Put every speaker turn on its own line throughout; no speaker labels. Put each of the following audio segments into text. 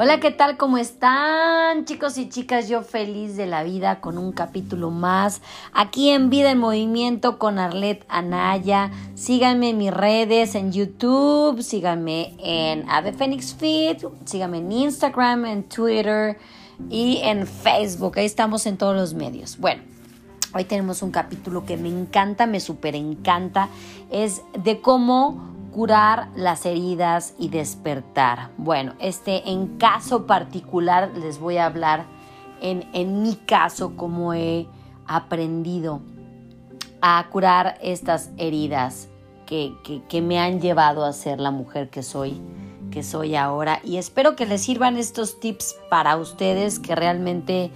Hola, ¿qué tal? ¿Cómo están chicos y chicas? Yo feliz de la vida con un capítulo más aquí en Vida en Movimiento con Arlet Anaya. Síganme en mis redes en YouTube, síganme en Ave Phoenix Feed, síganme en Instagram, en Twitter y en Facebook. Ahí estamos en todos los medios. Bueno. Hoy tenemos un capítulo que me encanta, me súper encanta, es de cómo curar las heridas y despertar. Bueno, este en caso particular les voy a hablar en, en mi caso cómo he aprendido a curar estas heridas que, que, que, me han llevado a ser la mujer que soy, que soy ahora. Y espero que les sirvan estos tips para ustedes que realmente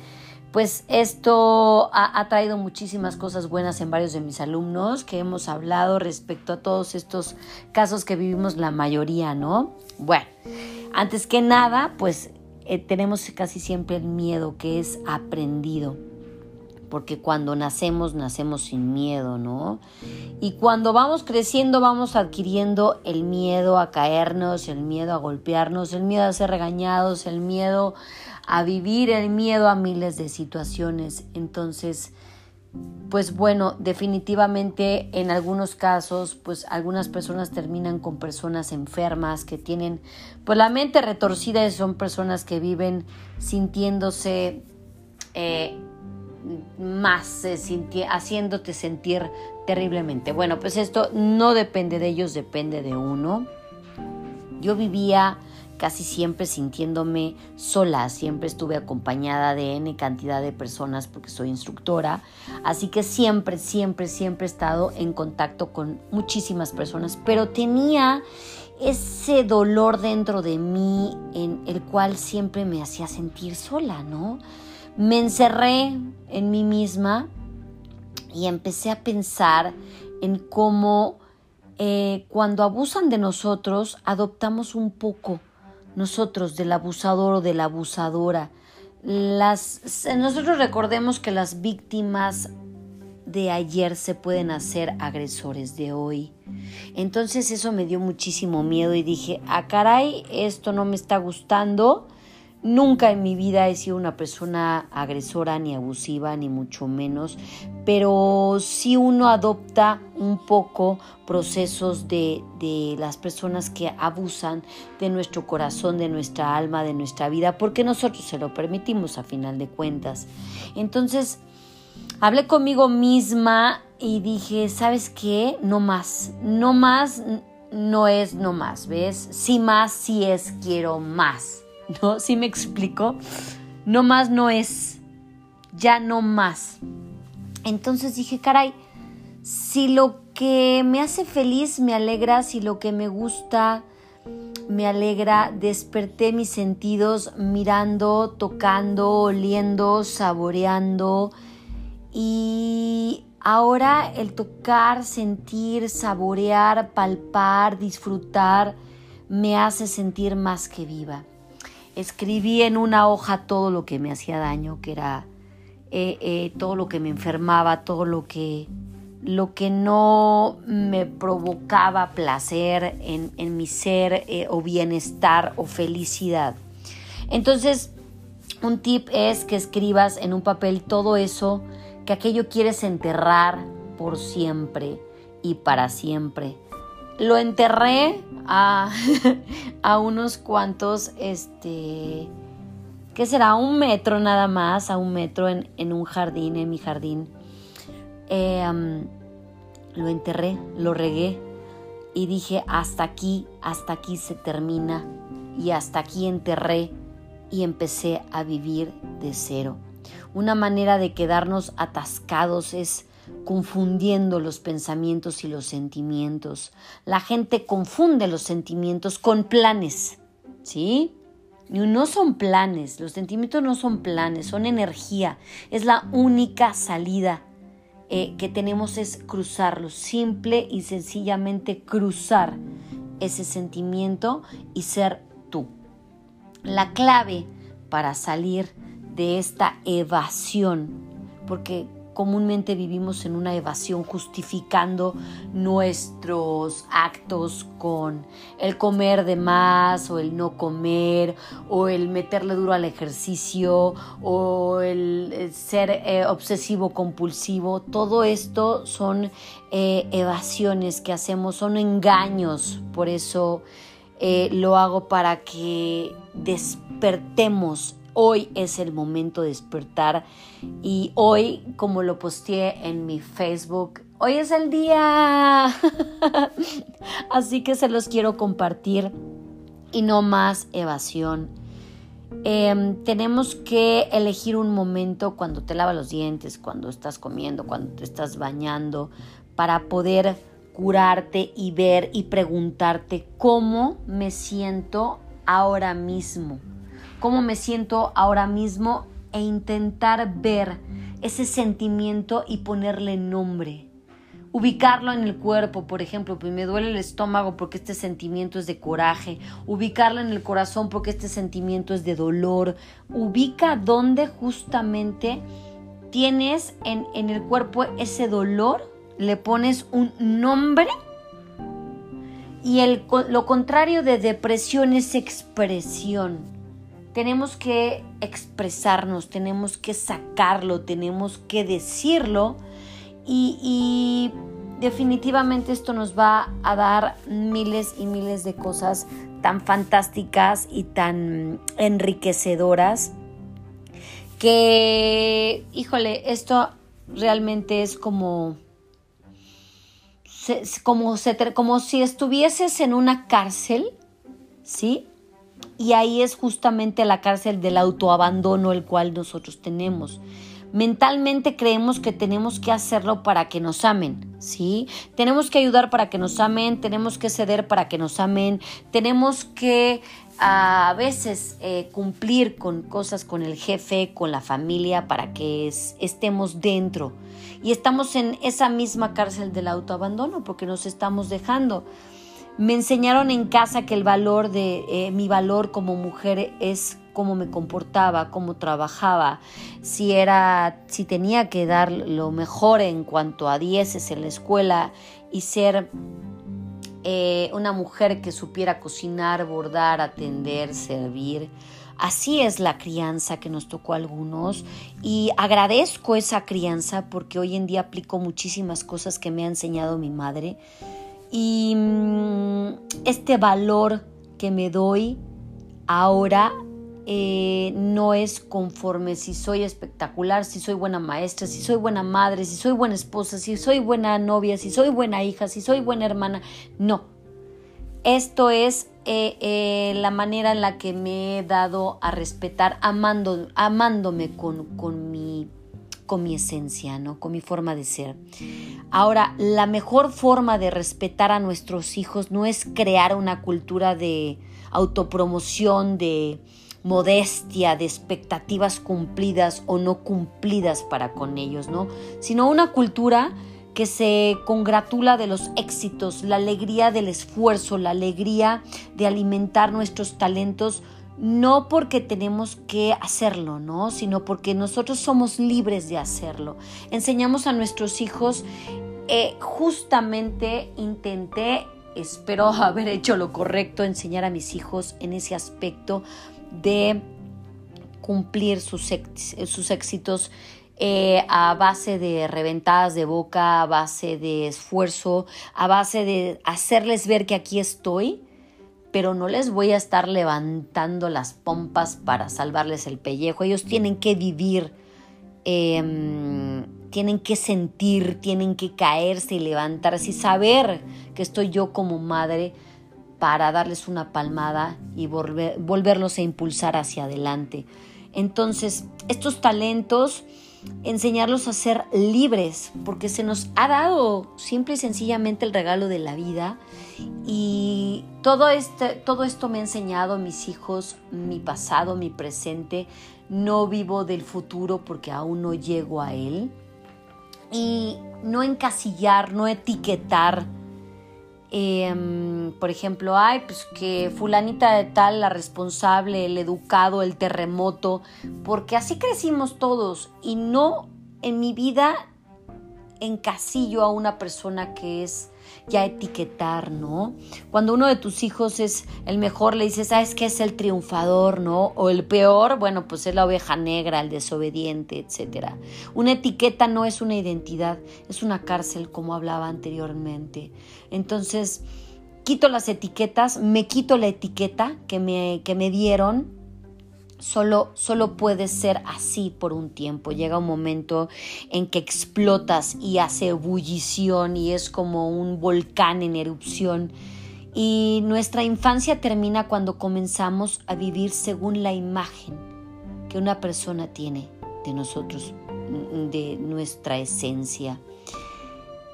pues esto ha, traído muchísimas cosas buenas en varios de mis alumnos que hemos hablado respecto a todos estos casos que vivimos la mayoría, ¿no? Bueno, antes que nada, pues eh, tenemos casi siempre el miedo que es aprendido, porque cuando nacemos, nacemos sin miedo, ¿no? Y cuando vamos creciendo, vamos adquiriendo el miedo a caernos, el miedo a golpearnos, el miedo a ser regañados, el miedo a vivir el miedo a miles de situaciones. Entonces, pues bueno, definitivamente en algunos casos, pues algunas personas terminan con personas enfermas que tienen pues la mente retorcida y son personas que viven sintiéndose eh, más, eh, haciéndote sentir terriblemente. Bueno, pues esto no depende de ellos, depende de uno. Yo vivía casi siempre sintiéndome sola, siempre estuve acompañada de N cantidad de personas porque soy instructora, así que siempre, siempre, siempre he estado en contacto con muchísimas personas, pero tenía ese dolor dentro de mí en el cual siempre me hacía sentir sola, ¿no? Me encerré en mí misma y empecé a pensar en cómo eh, cuando abusan de nosotros adoptamos un poco nosotros, del abusador o de la abusadora. Las, nosotros recordemos que las víctimas de ayer se pueden hacer agresores de hoy. Entonces eso me dio muchísimo miedo y dije, ah caray, esto no me está gustando Nunca en mi vida he sido una persona agresora ni abusiva, ni mucho menos, pero si uno adopta un poco procesos de, de, las personas que abusan de nuestro corazón, de nuestra alma, de nuestra vida, porque nosotros se lo permitimos a final de cuentas. Entonces, hablé conmigo misma y dije, ¿sabes qué? No más, no más no es no más, ¿ves? Sí más, sí es quiero más. ¿No? ¿Sí me explico? No más no es, ya no más. Entonces dije, caray, si lo que me hace feliz me alegra, si lo que me gusta me alegra, desperté mis sentidos mirando, tocando, oliendo, saboreando y ahora el tocar, sentir, saborear, palpar, disfrutar me hace sentir más que viva escribí en una hoja todo lo que me hacía daño, que era eh, eh, todo lo que me enfermaba, todo lo que, lo que no me provocaba placer en, mi ser eh, o bienestar o felicidad. Entonces, un tip es que escribas en un papel todo eso que aquello quieres enterrar por siempre y para siempre. Lo enterré a, a unos cuantos, este, ¿qué será? Un metro nada más, a un metro en, en un jardín, en mi jardín. Em, lo enterré, lo regué y dije, hasta aquí, hasta aquí se termina y hasta aquí enterré y empecé a vivir de cero. Una manera de quedarnos atascados es confundiendo los pensamientos y los sentimientos. La gente confunde los sentimientos con planes, ¿sí? No son planes, los sentimientos no son planes, son energía. Es la única salida eh, que tenemos es cruzarlo, simple y sencillamente cruzar ese sentimiento y ser tú. La clave para salir de esta evasión, porque comúnmente vivimos en una evasión justificando nuestros actos con el comer de más o el no comer o el meterle duro al ejercicio o el ser eh, obsesivo compulsivo. Todo esto son eh, evasiones que hacemos, son engaños. Por eso eh, lo hago para que despertemos hoy es el momento de despertar y hoy, como lo posteé en mi Facebook, hoy es el día. Así que se los quiero compartir y no más evasión. Em, tenemos que elegir un momento cuando te lavas los dientes, cuando estás comiendo, cuando te estás bañando, para poder curarte y ver y preguntarte cómo me siento ahora mismo cómo me siento ahora mismo e intentar ver ese sentimiento y ponerle nombre. Ubicarlo en el cuerpo, por ejemplo, pues me duele el estómago porque este sentimiento es de coraje. Ubicarlo en el corazón porque este sentimiento es de dolor. Ubica dónde justamente tienes en, en el cuerpo ese dolor, le pones un nombre y el, lo contrario de depresión es expresión tenemos que expresarnos, tenemos que sacarlo, tenemos que decirlo y, definitivamente esto nos va a dar miles y miles de cosas tan fantásticas y tan enriquecedoras que, híjole, esto realmente es como, como, como si estuvieses en una cárcel, ¿sí? Y ahí es justamente la cárcel del autoabandono el cual nosotros tenemos. Mentalmente creemos que tenemos que hacerlo para que nos amen, ¿sí? Tenemos que ayudar para que nos amen, tenemos que ceder para que nos amen, tenemos que a veces eh, cumplir con cosas con el jefe, con la familia, para que estemos dentro. Y estamos en esa misma cárcel del autoabandono porque nos estamos dejando. Me enseñaron en casa que el valor de eh, mi valor como mujer es cómo me comportaba, cómo trabajaba, si era, si tenía que dar lo mejor en cuanto a dieces en la escuela y ser eh, una mujer que supiera cocinar, bordar, atender, servir. Así es la crianza que nos tocó a algunos y agradezco esa crianza porque hoy en día aplico muchísimas cosas que me ha enseñado mi madre y mm, este valor que me doy ahora eh, no es conforme si soy espectacular, si soy buena maestra, si soy buena madre, si soy buena esposa, si soy buena novia, si soy buena hija, si soy buena hermana. No. Esto es eh, eh, la manera en la que me he dado a respetar, amando, amándome con, con mi con mi esencia, ¿no? Con mi forma de ser. Ahora, la mejor forma de respetar a nuestros hijos no es crear una cultura de autopromoción, de modestia, de expectativas cumplidas o no cumplidas para con ellos, ¿no? Sino una cultura que se congratula de los éxitos, la alegría del esfuerzo, la alegría de alimentar nuestros talentos no porque tenemos que hacerlo, ¿no? Sino porque nosotros somos libres de hacerlo. Enseñamos a nuestros hijos, eh, justamente intenté, espero haber hecho lo correcto, enseñar a mis hijos en ese aspecto de cumplir sus, sus éxitos eh, a base de reventadas de boca, a base de esfuerzo, a base de hacerles ver que aquí estoy pero no les voy a estar levantando las pompas para salvarles el pellejo. Ellos tienen que vivir, em, tienen que sentir, tienen que caerse y levantarse y saber que estoy yo como madre para darles una palmada y volverlos a impulsar hacia adelante. Entonces, estos talentos enseñarlos a ser libres, porque se nos ha dado simple y sencillamente el regalo de la vida y todo, este, todo esto me ha enseñado mis hijos, mi pasado, mi presente, no vivo del futuro porque aún no llego a él. Y no encasillar, no etiquetar Em, por ejemplo, ay, pues que fulanita de tal, la responsable, el educado, el terremoto, porque así crecimos todos. Y no, en mi vida encasillo a una persona que es ya etiquetar, ¿no? Cuando uno de tus hijos es el mejor, le dices, ¿sabes qué es el triunfador, ¿no? O el peor, bueno, pues es la oveja negra, el desobediente, etc. Una etiqueta no es una identidad, es una cárcel, como hablaba anteriormente. Entonces, quito las etiquetas, me quito la etiqueta que me, que me dieron Solo, solo puede ser así por un tiempo. Llega un momento en que explotas y hace ebullición y es como un volcán en erupción. Y nuestra infancia termina cuando comenzamos a vivir según la imagen que una persona tiene de nosotros, de nuestra esencia,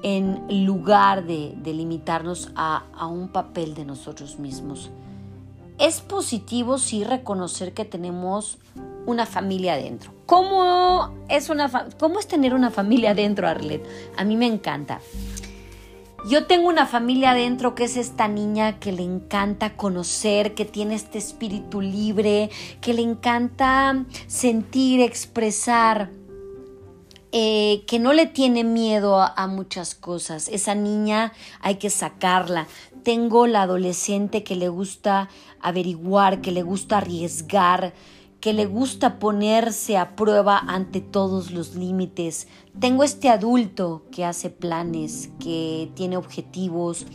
en lugar de, limitarnos a, a un papel de nosotros mismos. Es positivo sí reconocer que tenemos una familia adentro. ¿Cómo es, una ¿Cómo es tener una familia adentro, Arlet? A mí me encanta. Yo tengo una familia adentro que es esta niña que le encanta conocer, que tiene este espíritu libre, que le encanta sentir, expresar. Eh, que no le tiene miedo a, muchas cosas. Esa niña hay que sacarla. Tengo la adolescente que le gusta averiguar, que le gusta arriesgar, que le gusta ponerse a prueba ante todos los límites. Tengo este adulto que hace planes, que tiene objetivos.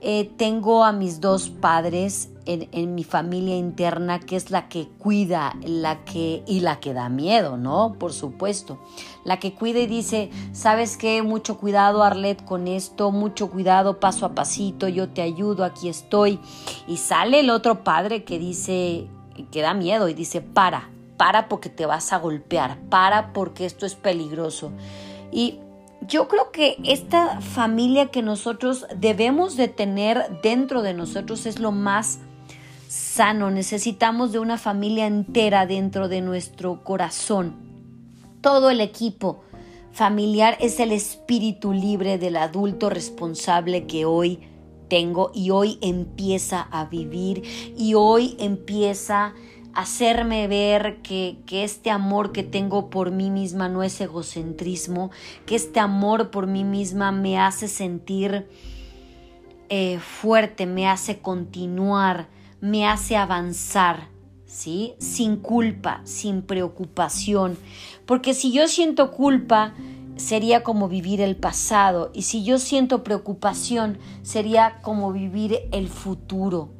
Eh, tengo a mis dos padres en, mi familia interna, que es la que cuida, la que y la que da miedo, ¿no? Por supuesto. La que cuida y dice, ¿sabes qué? Mucho cuidado, Arlet, con esto, mucho cuidado, paso a pasito, yo te ayudo, aquí estoy. Y sale el otro padre que dice, que da miedo y dice, para, para porque te vas a golpear, para porque esto es peligroso. Y yo creo que esta familia que nosotros debemos de tener dentro de nosotros es lo más sano, necesitamos de una familia entera dentro de nuestro corazón. Todo el equipo familiar es el espíritu libre del adulto responsable que hoy tengo y hoy empieza a vivir y hoy empieza a hacerme ver que, que, este amor que tengo por mí misma no es egocentrismo, que este amor por mí misma me hace sentir eh, fuerte, me hace continuar, me hace avanzar, ¿sí? Sin culpa, sin preocupación. Porque si yo siento culpa, sería como vivir el pasado. Y si yo siento preocupación, sería como vivir el futuro.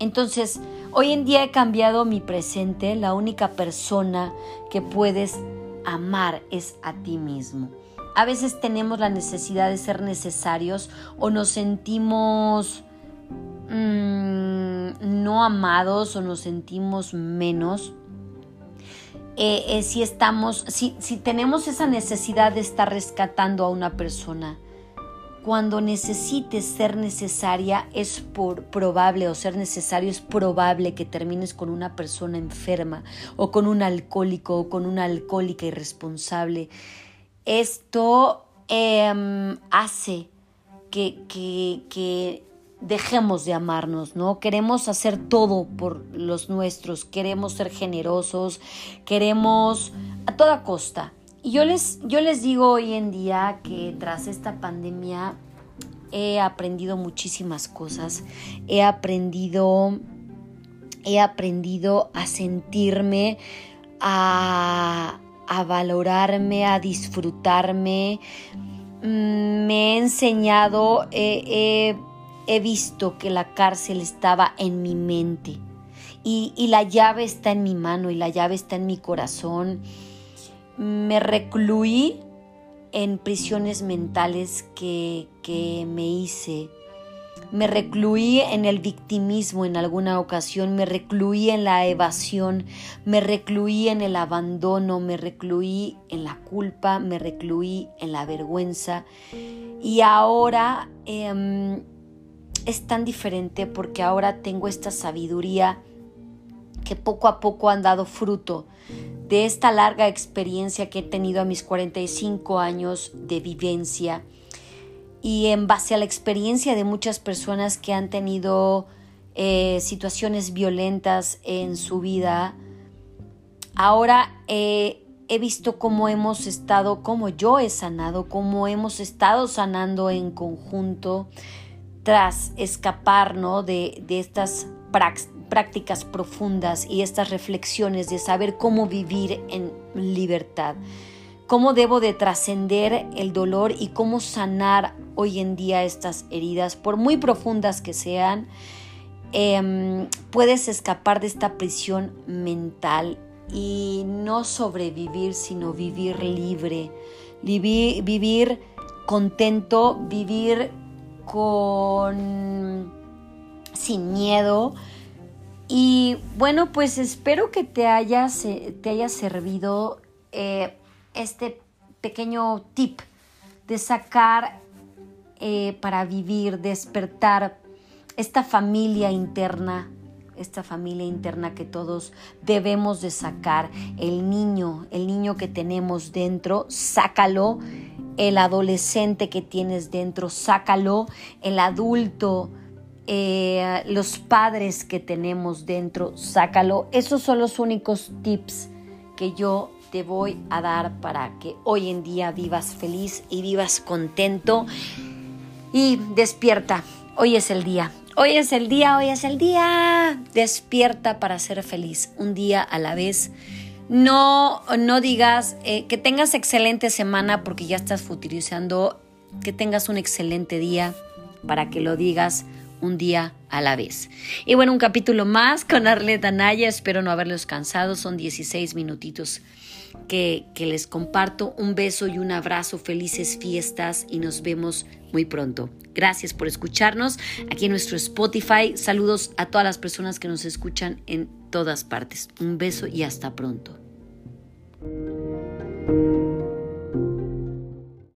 Entonces, hoy en día he cambiado mi presente. La única persona que puedes amar es a ti mismo. A veces tenemos la necesidad de ser necesarios o nos sentimos Mm, no amados o nos sentimos menos, eh, eh, si estamos, si, si tenemos esa necesidad de estar rescatando a una persona, cuando necesites ser necesaria es por, probable o ser necesario es probable que termines con una persona enferma o con un alcohólico o con una alcohólica irresponsable. Esto em, hace que, que, que dejemos de amarnos, ¿no? Queremos hacer todo por los nuestros, queremos ser generosos, queremos a toda costa. Y yo les, yo les digo hoy en día que tras esta pandemia he aprendido muchísimas cosas, he aprendido, he aprendido a sentirme, a, a valorarme, a disfrutarme, mm, me he enseñado, he he visto que la cárcel estaba en mi mente y, la llave está en mi mano y la llave está en mi corazón. Me recluí en prisiones mentales que, que me hice. Me recluí en el victimismo en alguna ocasión, me recluí en la evasión, me recluí en el abandono, me recluí en la culpa, me recluí en la vergüenza. Y ahora em, es tan diferente porque ahora tengo esta sabiduría que poco a poco han dado fruto de esta larga experiencia que he tenido a mis 45 años de vivencia. Y en base a la experiencia de muchas personas que han tenido eh, situaciones violentas en su vida, ahora he he visto cómo hemos estado, cómo yo he sanado, cómo hemos estado sanando en conjunto tras escapar de, de estas prácticas profundas y estas reflexiones de saber cómo vivir en libertad, cómo debo de trascender el dolor y cómo sanar hoy en día estas heridas, por muy profundas que sean, em, puedes escapar de esta prisión mental y no sobrevivir, sino vivir libre, vivir contento, vivir con sin miedo. Y bueno, pues espero que te haya, te haya servido eh, este pequeño tip de sacar eh, para vivir, despertar esta familia interna, esta familia interna que todos debemos de sacar, el niño, el niño que tenemos dentro, sácalo, el adolescente que tienes dentro, sácalo, el adulto, eh, los padres que tenemos dentro, sácalo. Esos son los únicos tips que yo te voy a dar para que hoy en día vivas feliz y vivas contento y despierta. Hoy es el día. Hoy es el día, hoy es el día. Despierta para ser feliz, un día a la vez. No, no digas eh, que tengas excelente semana porque ya estás futurizando, que tengas un excelente día para que lo digas un día a la vez. Y bueno, un capítulo más con Arleta Naya. Espero no haberlos cansado. Son 16 minutitos que, que les comparto. Un beso y un abrazo. Felices fiestas y nos vemos muy pronto. Gracias por escucharnos aquí en nuestro Spotify. Saludos a todas las personas que nos escuchan en todas partes. Un beso y hasta pronto.